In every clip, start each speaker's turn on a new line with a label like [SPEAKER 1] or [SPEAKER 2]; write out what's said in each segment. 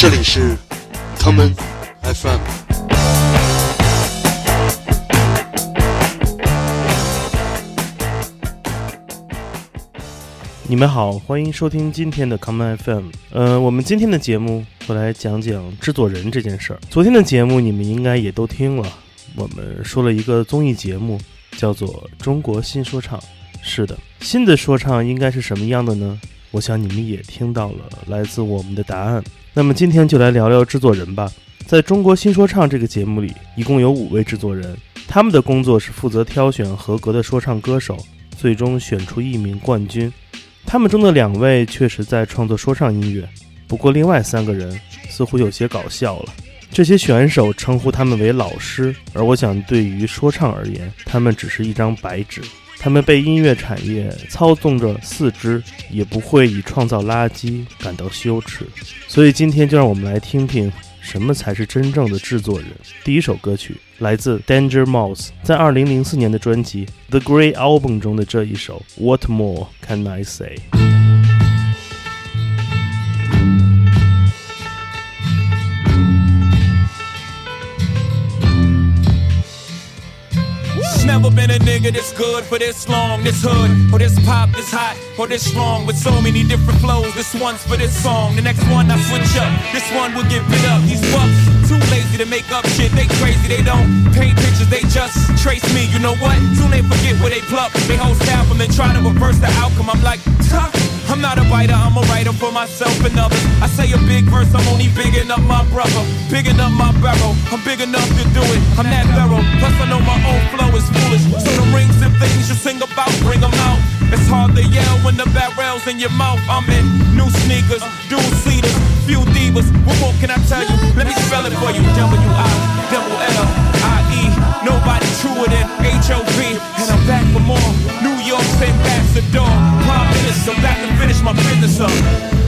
[SPEAKER 1] 这里是 common FM。
[SPEAKER 2] 你们好，欢迎收听今天的 common FM。呃，我们今天的节目会来讲讲制作人这件事儿。昨天的节目你们应该也都听了，我们说了一个综艺节目，叫做《中国新说唱》。是的，新的说唱应该是什么样的呢？我想你们也听到了来自我们的答案。那么今天就来聊聊制作人吧。在中国新说唱这个节目里，一共有五位制作人，他们的工作是负责挑选合格的说唱歌手，最终选出一名冠军。他们中的两位确实在创作说唱音乐，不过另外三个人似乎有些搞笑了。这些选手称呼他们为老师，而我想对于说唱而言，他们只是一张白纸。他们被音乐产业操纵着四肢，也不会以创造垃圾感到羞耻。所以今天就让我们来听听什么才是真正的制作人。第一首歌曲来自 Danger Mouse，在2004年的专辑《The Great Album》中的这一首《What More Can I Say》。
[SPEAKER 3] Nigga this good for this long, this hood, or this pop, this hot, or this strong, with so many different flows. This one's for this song, the next one I switch up. This one will give it up. These fucks too lazy to make up shit. They crazy, they don't paint pictures, they just trace me. You know what? Soon they forget where they pluck. They host album and try to reverse the outcome. I'm like, tough. I'm not a writer, I'm a writer for myself and others. I say a big verse, I'm only bigging up my brother, bigging up my barrel. I'm big enough to do it, I'm that thorough. Plus, I know my own flow is foolish. So the rings and things you sing about, bring them out. It's hard to yell when the barrel's in your mouth. I'm in new sneakers, dual seaters, few divas. What more can I tell you? Let me spell it for you. W I. Nobody truer than H O V. And I'm back for more. New York's ambassador. Prime Minister, back to finish my business up.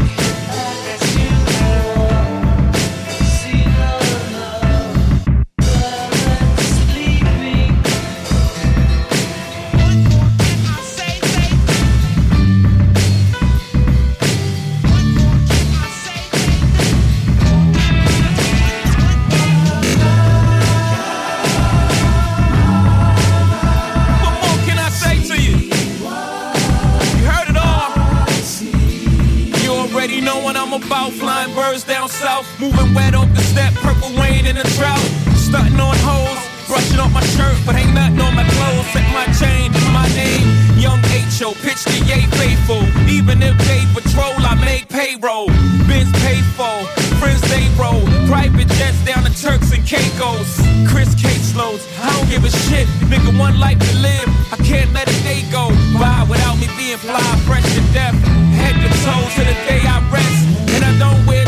[SPEAKER 3] Moving wet off the step, purple rain in a drought. Stunting on hoes, brushing off my shirt, but ain't nothing on my clothes. Set my chain, my name, Young H.O. Pitch the yay faithful. Even if they patrol, I make payroll. Benz pay for, friends they roll. Private jets down to Turks and Caicos. Chris caseloads, I don't give a shit. Nigga, one life to live. I can't let a day go by without me being fly, fresh to death. Head to toe to the day I rest. And I don't wear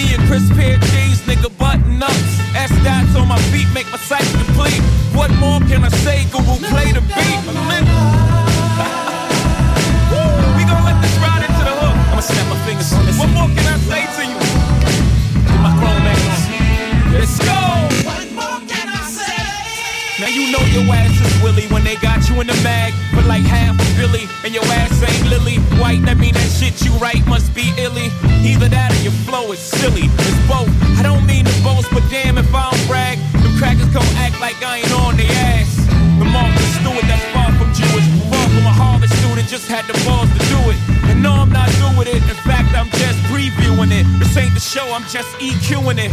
[SPEAKER 3] me a crisp pair of jeans, nigga, button ups. S dots on my feet make my sight complete. What more can I say? Google play the beat. we gon' let this ride into the hook. I'ma snap my fingers. What more can I say to you? My grown man. Let's go. Now you know your ass is Willie when they got you in the mag for like half a Billy, and your ass ain't Lily White. Your is silly. It's both. I don't mean to boast, but damn if I don't brag, them crackers gon' act like I ain't on their ass. The Martha Stewart that's far from Jewish, far from a Harvard student, just had the balls to do it. And no, I'm not doing it. In fact, I'm just previewing it. This ain't the show, I'm just EQing it.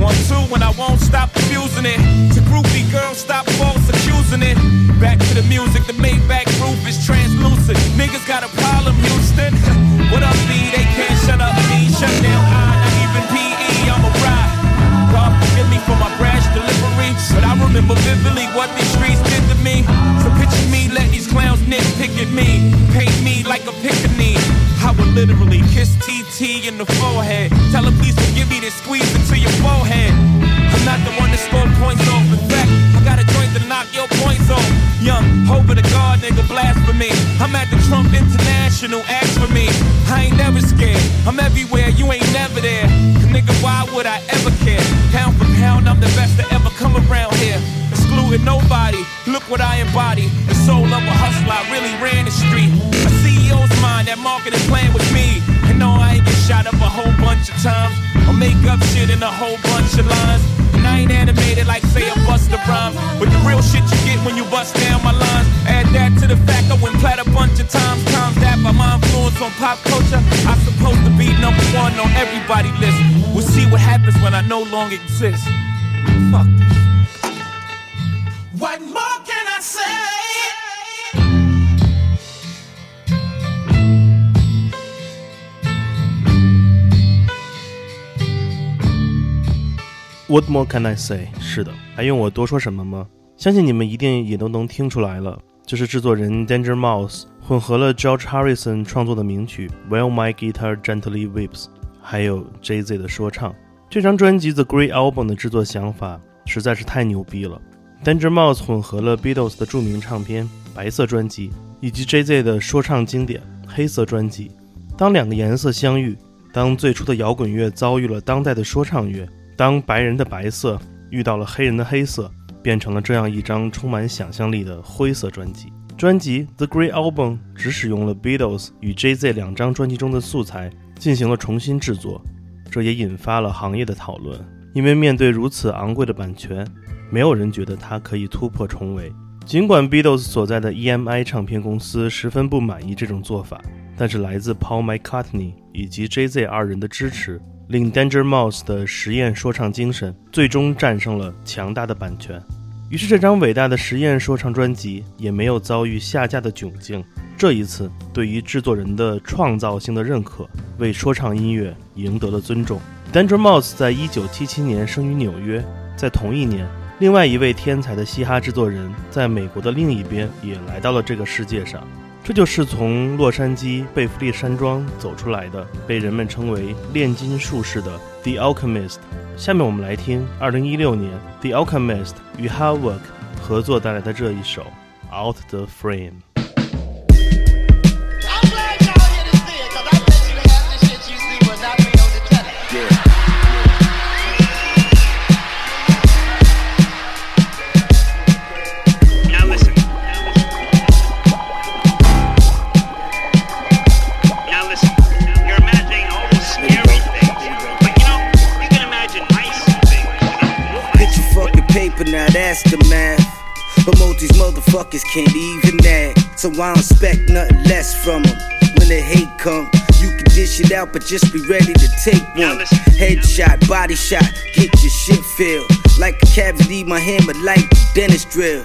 [SPEAKER 3] One, two, when I won't stop abusing it. To groupie girls, stop false accusing it. Back to the music, the Maybach roof is translucent. Niggas got a problem, Houston. what up, B? They can't shut up me. Shut down I, not even PE, I'm a ride. God forgive me for my brash delivery. But I remember vividly what these streets did to me. So picture me, let these clowns nitpick at me. Paint me like a pickaninny. I would literally kiss TT in the forehead. Tell her please forgive me, then squeeze into your forehead. I'm not the one to score points off. In fact, your points off. Young, over the guard, nigga, blasphemy. I'm at the Trump International, ask for me. I ain't never scared. I'm everywhere, you ain't never there. Nigga, why would I ever care? Pound for pound, I'm the best to ever come around here. Excluding nobody, look what I embody. The soul of a hustler, I really ran the street. A CEO's mind, that marketing plan was me. And no, I ain't get shot up a whole bunch of times. Or make up shit in a whole bunch of lines. And I ain't animated like say a Busta Rhymes. But the real shit you get when you bust down my lines. Add that to the fact I went plat a bunch of times. Times that by my influence on pop culture. I'm supposed to be number one on everybody's list. We'll see what happens when I no longer exist. Fuck this.
[SPEAKER 4] What more can I say?
[SPEAKER 2] What more can I say？是的，还用我多说什么吗？相信你们一定也都能听出来了，就是制作人 Danger Mouse 混合了 George Harrison 创作的名曲 While My Guitar Gently Weeps，还有 Jay Z 的说唱。这张专辑 The Great Album 的制作想法实在是太牛逼了。Danger Mouse 混合了 Beatles 的著名唱片《白色专辑》以及 Jay Z 的说唱经典《黑色专辑》。当两个颜色相遇，当最初的摇滚乐遭遇了当代的说唱乐。当白人的白色遇到了黑人的黑色，变成了这样一张充满想象力的灰色专辑。专辑《The Great Album》只使用了 Beatles 与 Jay-Z 两张专辑中的素材进行了重新制作，这也引发了行业的讨论。因为面对如此昂贵的版权，没有人觉得他可以突破重围。尽管 Beatles 所在的 EMI 唱片公司十分不满意这种做法，但是来自 Paul McCartney 以及 Jay-Z 二人的支持。令 Danger Mouse 的实验说唱精神最终战胜了强大的版权，于是这张伟大的实验说唱专辑也没有遭遇下架的窘境。这一次，对于制作人的创造性的认可，为说唱音乐赢得了尊重。Danger Mouse 在一九七七年生于纽约，在同一年，另外一位天才的嘻哈制作人在美国的另一边也来到了这个世界上。这就是从洛杉矶贝弗利山庄走出来的，被人们称为炼金术士的 The Alchemist。下面我们来听2016年 The Alchemist 与 h a r w o r k 合作带来的这一首 Out the Frame。
[SPEAKER 5] But most these motherfuckers can't even that. So I don't expect nothing less from them. When the hate come, you can dish it out, but just be ready to take one. Headshot, body shot, get your shit filled. Like a cavity, my hammer like dentist drill.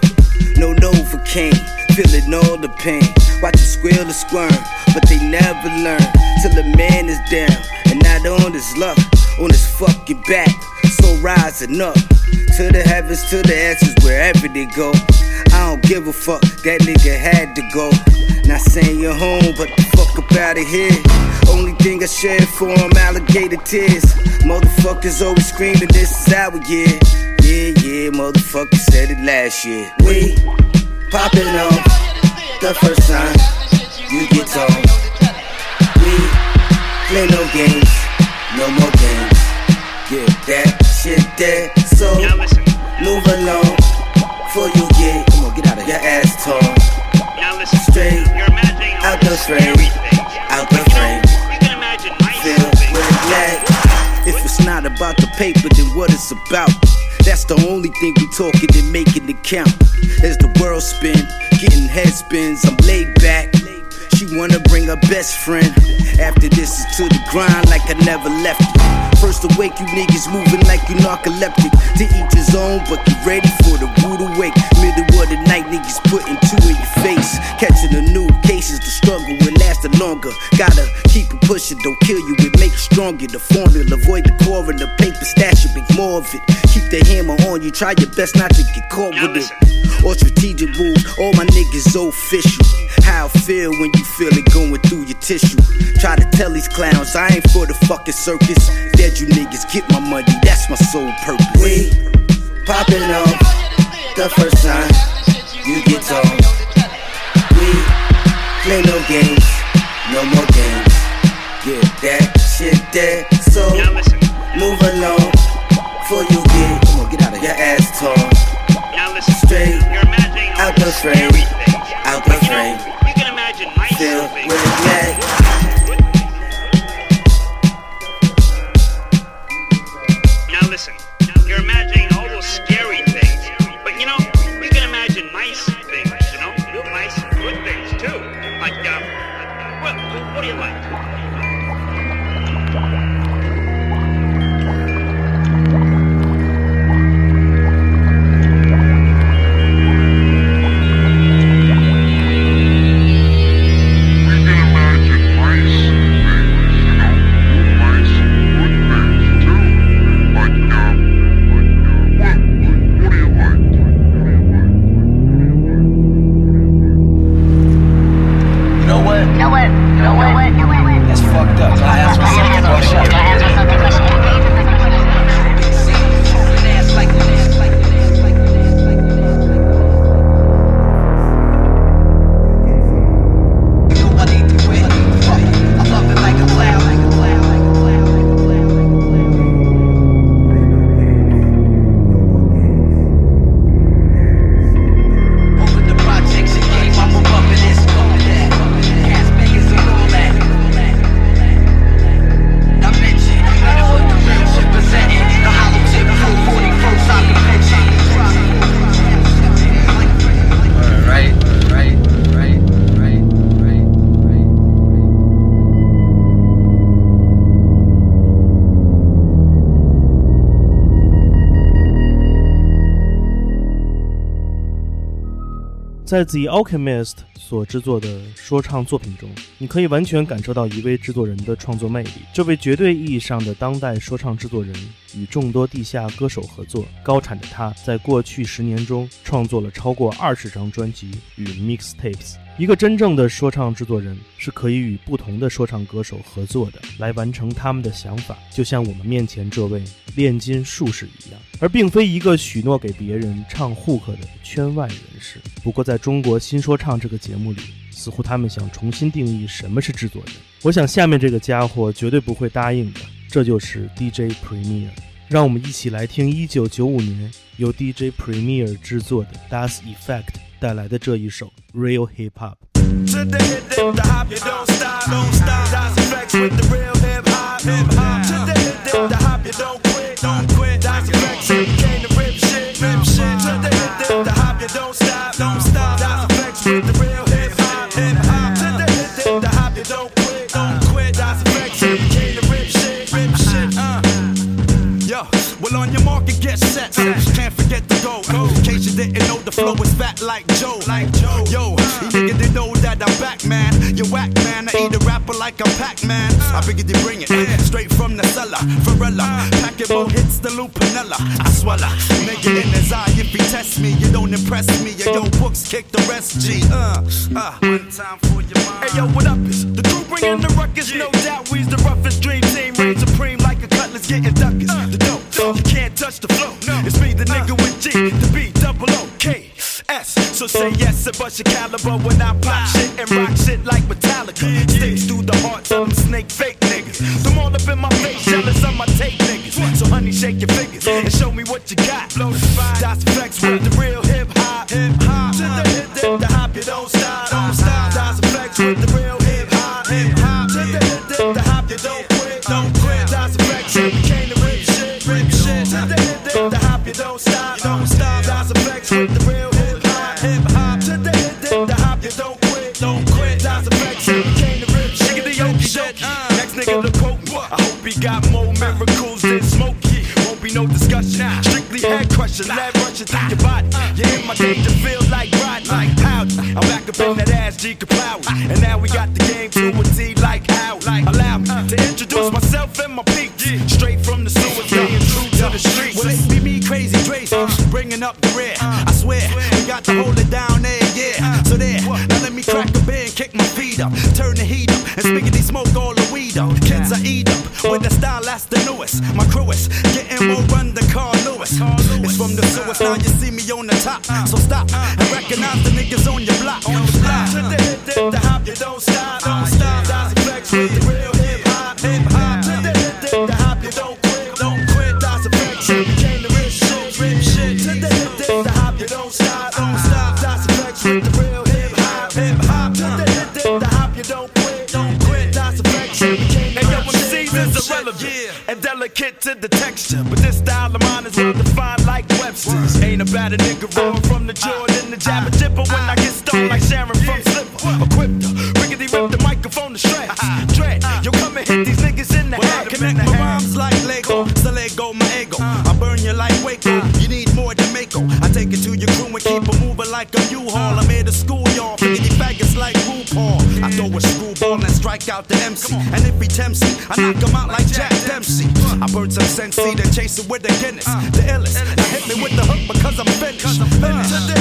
[SPEAKER 5] No Novocaine, feeling all the pain. Watch them squeal and squirm, but they never learn. Till the man is down, and not on his luck, on his fucking back. So rising up to the heavens, to the answers, wherever they go. I don't give a fuck, that nigga had to go. Not saying you're home, but the fuck up out of here. Only thing I shed for him, alligator tears. Motherfuckers always screaming, this is our year. Yeah, yeah, motherfucker said it last year. We popping off the first time you get told. We play no games, no more games. Yeah, that shit there. So move along before you get, come on, get out of your ass torn. Straight out the frame, out the frame. Feel relaxed. If it's not about the paper, then what it's about? That's the only thing we talking and making it count. As the world spin, getting head spins, I'm laid back. Wanna bring a best friend. After this is to the grind like I never left it. First awake, you niggas moving like you narcoleptic. To each his own, but get ready for the rude awake. Middle of the night, niggas putting two in your face. Catching the new cases, the struggle will last longer. Gotta keep it pushing, don't kill you, it makes stronger. The formula, avoid the core and the paper stash, you make more of it. Keep the hammer on you, try your best not to get caught with it. Or strategic moves, all my niggas official. How I feel when you feel it going through your tissue. Try to tell these clowns I ain't for the fucking circus. Dead you niggas get my money, that's my sole purpose. We popping off the first time you get told. We play no games, no more games. Yeah, that shit there. So move along before you get, come on, get out of your ass torn. Out
[SPEAKER 2] 在 The Alchemist 所制作的说唱作品中，你可以完全感受到一位制作人的创作魅力。这位绝对意义上的当代说唱制作人与众多地下歌手合作，高产的他在过去十年中创作了超过二十张专辑与 mixtapes。一个真正的说唱制作人是可以与不同的说唱歌手合作的，来完成他们的想法，就像我们面前这位炼金术士一样，而并非一个许诺给别人唱 hook 的圈外人士。不过，在中国新说唱这个节目里，似乎他们想重新定义什么是制作人。我想下面这个家伙绝对不会答应的，这就是 DJ Premier。让我们一起来听1995年由 DJ Premier 制作的 Das Effect 带来的这一首 Real Hip Hop。
[SPEAKER 6] Didn't know, the flow is fat like Joe. Like Joe. Yo, you niggas they know that I'm back, man. You whack, man. I eat a rapper like I'm Pac-Man. I figured they bring it straight from the cellar. Varela, packet more hits the Lupinella. I swallow. Nigga in his eye, if he test me, you don't impress me. Yo, yo, books kick the rest, G. Uh, uh. One time for your mind. Hey, yo, what up? Is the crew bringing the ruckus? No doubt, we's the roughest dream team. Reign supreme like a cutlass getting duckers. The dope, you can't touch the flow. No. It's me, the nigga with G, the B, double O, K, S. So say yes and bust your caliber when I pop shit and rock shit like Metallica. Sticks through the hearts of them snake fake crushing, lead rushing through your body. You in my danger feel like riding like howdy. I'm back up in that ass G Kapow. And now we got the game to a T like how. Allow me to introduce myself and my top. So stop and recognize the niggas on your block. On the block. To the hip, dip, the hop, you don't stop, don't stop. That's a flex with the real hip hop, hip hop. To the dip, the hop, you don't quit, don't quit. That's a flex, you came to rip shit, rip shit. To the dip, the hop, you don't stop, don't stop. That's a flex with the real hip hop, hip hop. To the hip, dip, the hop, you don't quit, don't quit. That's a flex, you came to rip shit, rip shit. irrelevant and delicate to the texture. But this style of mine is well Ain't about a nigga rolling from the Jordan to Jabba Jipper when I get stoned like Sharon from Slipper. Equipped to rickety rip the microphone to shreds. Uh-huh. Dread, uh-huh. you come and hit these niggas in the head. Connect my rhymes like Lego, so Lego my ego. Uh-huh. I burn you like Waco, you need more than Mako. I take it to your crew and keep it moving like a U-Haul. I'm here to school y'all, riggedy faggots like RuPaul. I throw a screwball and strike out the MC. And if he tempts me, I knock him out like Jack. I burn some Sensi, then chase it with the Guinness. The illest. Now hit me with the hook
[SPEAKER 2] because I'm finished. Finished.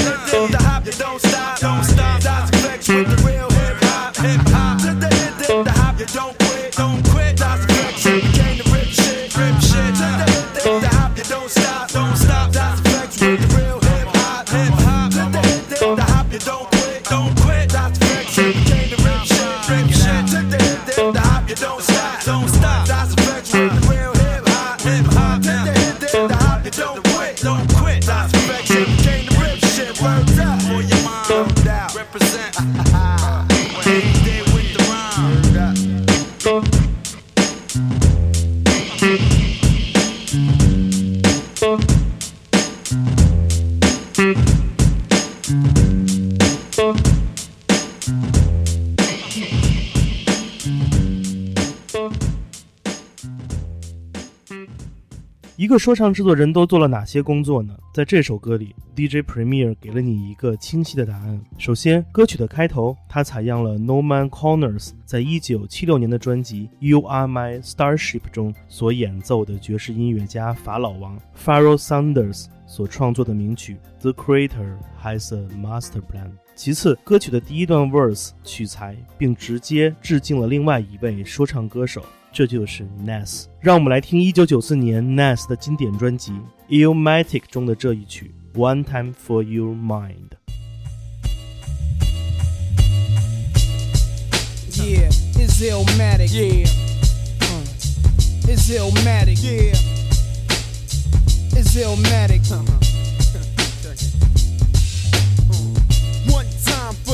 [SPEAKER 2] 说唱制作人都做了哪些工作呢？在这首歌里，DJ Premier 给了你一个清晰的答案。首先，歌曲的开头，他采样了 No Man Connors 在一九七六年的专辑《You Are My Starship》中所演奏的爵士音乐家法老王 Pharoah Sanders 所创作的名曲《The Creator Has a Master Plan》。其次，歌曲的第一段 verse 取材并直接致敬了另外一位说唱歌手。这就是 Nas。让我们来听1994年 Nas 的经典专辑《Illmatic》中的这一曲《One Time for Your Mind》。
[SPEAKER 7] Yeah, it's Illmatic. Yeah. Uh, it's Illmatic. Yeah. It's Illmatic. One time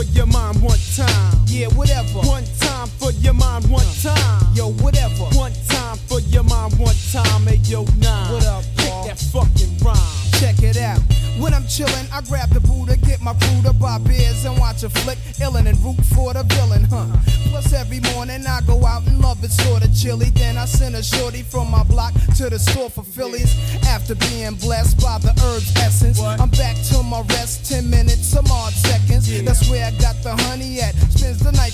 [SPEAKER 7] for your mind, one time. Yeah, whatever. One time for your mind, one uh. time. Yo, whatever. One time for your mind, one time. Hey, yo, oh nine. What up, Kick that fucking rhyme. Check it out. When I'm chillin', I grab the Buddha, get my crew to buy beers and watch a flick, illin' and root for the villain, huh? Plus every morning I go out and love it sorta chilly. Then I send a shorty from my block to the store for Phillies. After being blessed by the herbs essence, I'm back to my rest.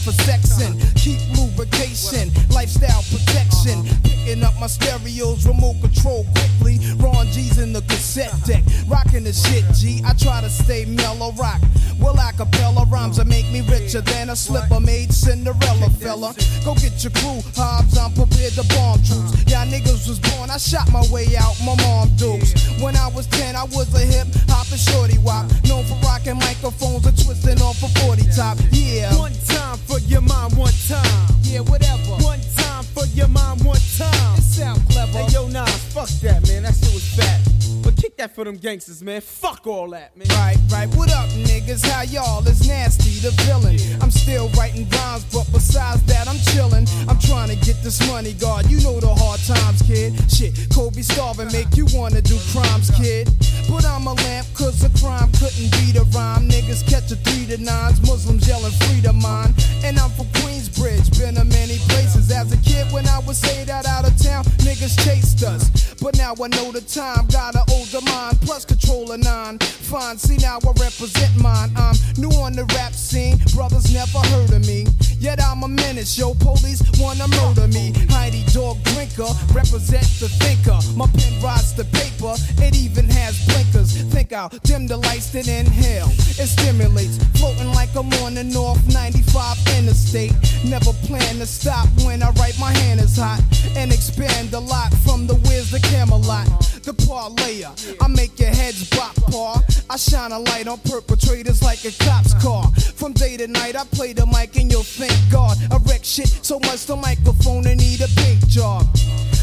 [SPEAKER 7] For sexing, keep lubrication, lifestyle protection. Picking up my stereos, remote control quickly. Ron G's in the cassette deck, rocking the shit. G, I try to stay mellow rock. Well, acapella rhymes that make me richer than a slipper made Cinderella fella. Go get your crew, Hobbs, I'm prepared to bomb troops. Niggas was born, I shot my way out, my mom dukes. When I was 10, I was a hip hopping shorty wop. Known for rocking microphones and twisting off a 40 top. Yeah. One time for your mind, one time. Yeah, whatever. One time for your mind, one time. It sound clever. Hey, yo, nah, fuck that, man. That shit was fat. But kick that for them gangsters, man. Fuck all that, man. Right, right. What up, niggas? How y'all? It's nasty, the villain. I'm still writing rhymes, but besides that, I'm chillin'. I'm trying to get this money, God. You know the hard times, kid. Shit, Kobe starving make you wanna do crimes, kid. But I'm a lamp, cause a crime couldn't beat a rhyme. Niggas catch a three to nines, Muslims yelling free to mine. And I'm from Queensbridge, been to many places. As a kid, when I was say that out of town, niggas chased us. But now I know the time, got an older mind, plus control a nine. Fine, see now I represent mine. I'm new on the rap scene, brothers never heard of me. Yet I'm a menace, yo, police wanna murder me. Heidi dog drinker, represent the thinker. My pen rides the paper, it even has blinkers. Think I'll dim the lights, then inhale. It stimulates, floating like I'm on the North 95 interstate. Never plan to stop when I write my hand is hot. And expand a lot from the whiz to Camelot. The parlayer, I make your heads bop, paw. I shine a light on perpetrators like a cop's car. From day to night, I play the mic and you'll thank God. I wreck shit so much the microphone and need a big job.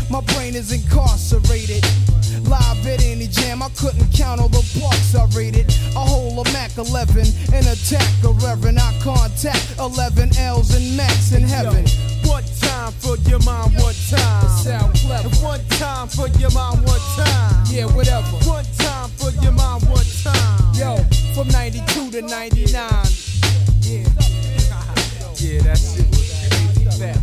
[SPEAKER 7] My brain is incarcerated. Live at any jam, I couldn't count all the parks I rated. A whole of Mac 11, an attack, a reverend. I contact 11 L's and Max in heaven. One time for your mind, one time. Sound clever. One time for your mind, one time. Yeah, whatever. One time for your mind, one time. Yo, from 92 to 99. Yeah. yeah, that shit was crazy fat,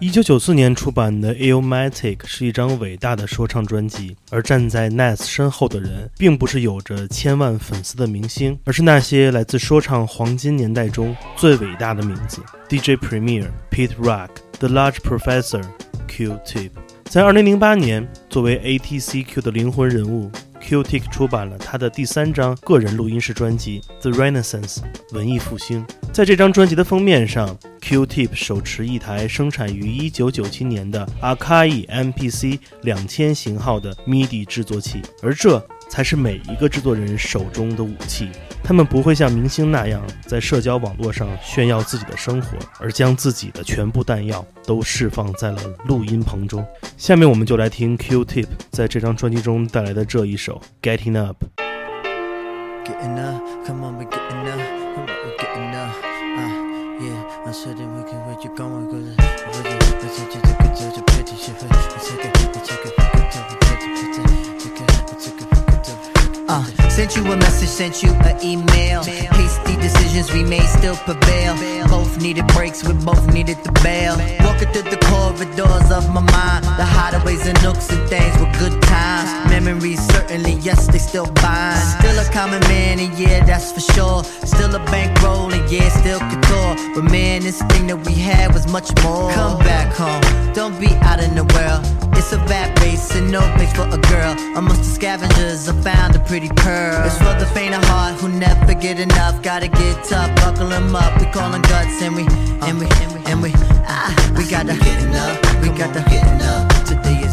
[SPEAKER 2] 一九九四年出版的《Illmatic》是一张伟大的说唱专辑，而站在 Nas 身后的人，并不是有着千万粉丝的明星，而是那些来自说唱黄金年代中最伟大的名字：DJ Premier、Pete Rock、The Large Professor、Q-Tip。在二零零八年，作为 ATCQ 的灵魂人物。Q-Tip 出版了他的第三张个人录音室专辑《The Renaissance》文艺复兴。在这张专辑的封面上，Q-Tip 手持一台生产于1997年的 Akai MPC 2000型号的 MIDI 制作器，而这才是每一个制作人手中的武器。他们不会像明星那样在社交网络上炫耀自己的生活，而将自己的全部弹药都释放在了录音棚中。下面我们就来听 Q-Tip 在这张专辑中带来的这一首《Getting Up》。
[SPEAKER 8] Sent you a message, sent you an email. Hasty decisions we made still prevail. Both needed breaks, we both needed the bail. Walking through the corridors of my mind, the hideaways and nooks and things were good times. Memories certainly, yes, they still bind. Still a common man, and yeah, that's for sure. Still a bankroll, and yeah, still couture. But man, this thing that we had was much more. Come back home, don't be out in the world. It's a rat race and no place for a girl. Amongst the scavengers, I found a pretty pearl. It's for the faint of heart who never get enough. Gotta get tough, buckle 'em up. We callin' guts and we, and we, and we, and we, ah, we gotta getting up. We gotta getting up. Today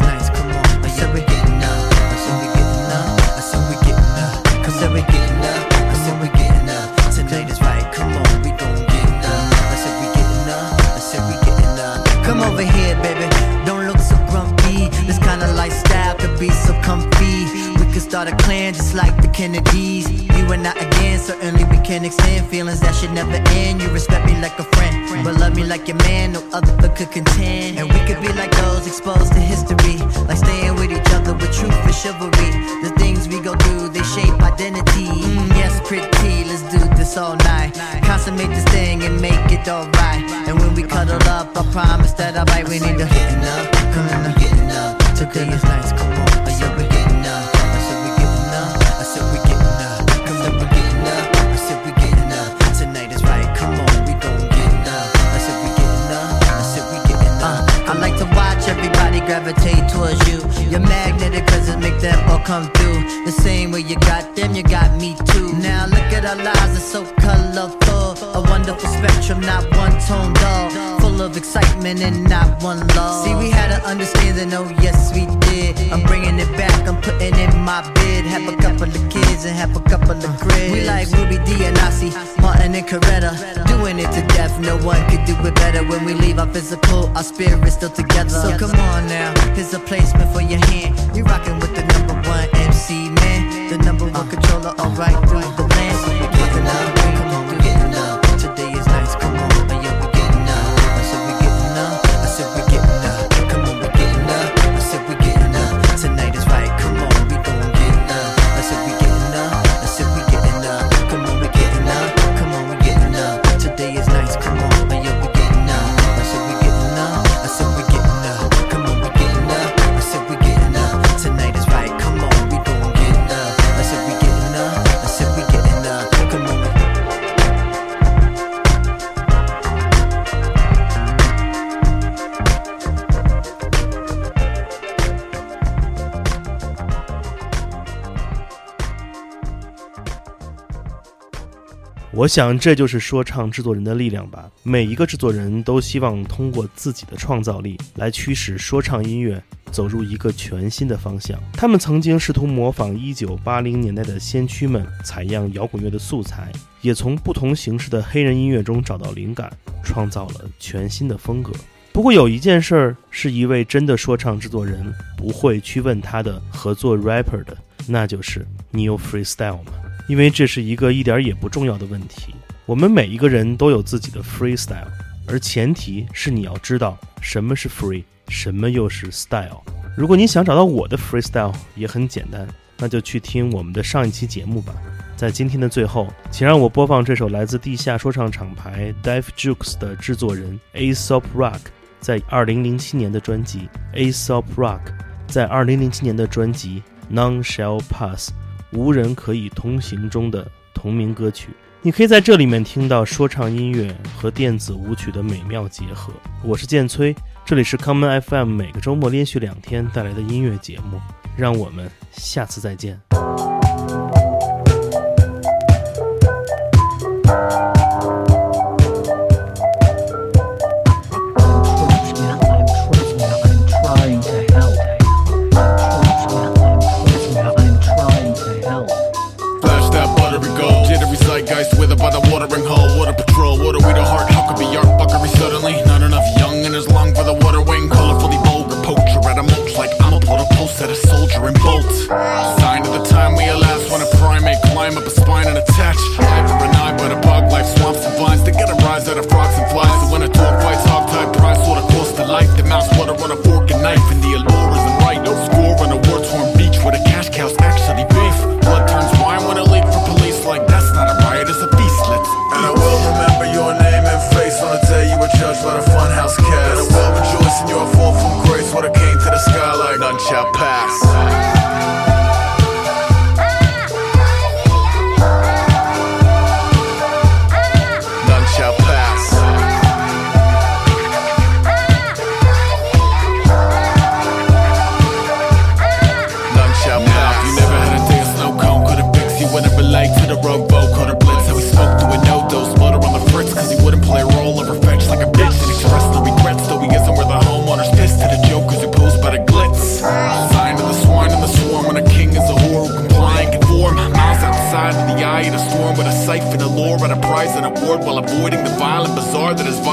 [SPEAKER 8] start a clan just like the Kennedys. You and I again, certainly we can extend feelings that should never end. You respect me like a friend, but love me like your man. No other could contend. And we could be like those exposed to history, like staying with each other with truth and chivalry. The things we go through, they shape identity. Mm, yes, pretty, let's do this all night. Consummate this thing and make it alright. And when we cuddle up, I promise that I'll bite. We need to getting up, come on, getting up. Nice, Magnetic cause it make them all come through. The same way you got them, you got me too. Now look at our lives, it's so colorful. A wonderful spectrum, not one tone dull. Full of excitement and not one love. See, we had an understanding, oh yes, we did. I'm bringing it back, I'm putting in my bid. Have a couple of kids and have a couple of cribs. We like Ruby Dee and Nasi, Martin and Coretta. Doing it to death, no one could do it better. When we leave our physical, our spirit's still together. So come on now, here's a placement for your hand. You rocking with the number one MC man, the number one controller, alright through the
[SPEAKER 2] 我想这就是说唱制作人的力量吧。每一个制作人都希望通过自己的创造力来驱使说唱音乐走入一个全新的方向。他们曾经试图模仿1980年代的先驱们，采样摇滚乐的素材，也从不同形式的黑人音乐中找到灵感，创造了全新的风格。不过有一件事儿是一位真的说唱制作人不会去问他的合作 rapper 的，那就是你有 freestyle 吗？因为这是一个一点也不重要的问题。我们每一个人都有自己的 freestyle，而前提是你要知道什么是 free，什么又是 style。如果你想找到我的 freestyle，也很简单，那就去听我们的上一期节目吧。在今天的最后，请让我播放这首来自地下说唱厂牌 Dive Jukes 的制作人 Aesop Rock 在2007年的专辑《Aesop Rock》，在2007年的专辑《None Shall Pass》无人可以通行中的同名歌曲。你可以在这里面听到说唱音乐和电子舞曲的美妙结合。我是建崔，这里是 Common FM 每个周末连续两天带来的音乐节目，让我们下次再见。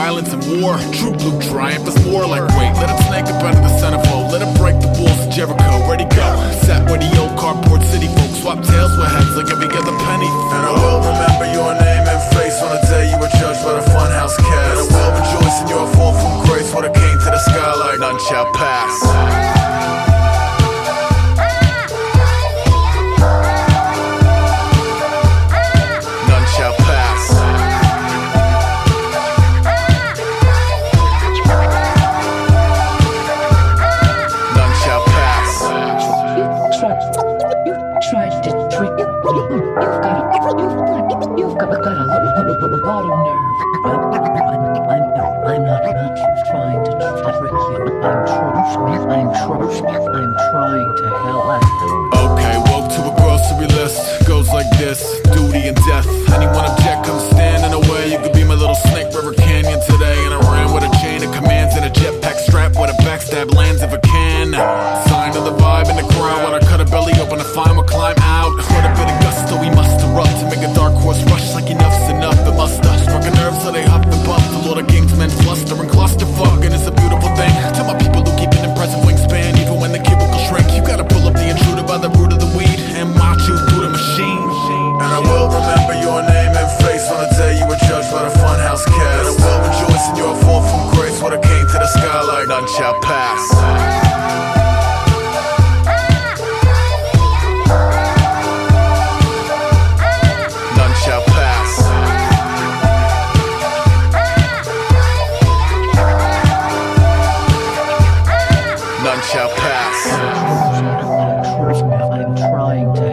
[SPEAKER 9] Violence and war. True blue triumph is more like wait, let it snake up out of the centerfold, let it break the walls of Jericho. Ready go? Sat where the old cardboard city folks swap tails with heads like every other penny.
[SPEAKER 10] And I will remember your name and face on the day you were judged by the funhouse cast. And I will rejoice in your fall from grace when it came to the sky like
[SPEAKER 9] none shall pass. Lands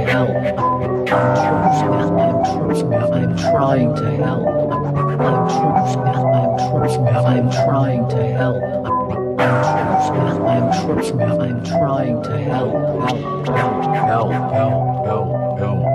[SPEAKER 11] help. I'm trying to help. I'm I'm trying to help. I'm I'm trying to help. Help, help, help, help, help, help,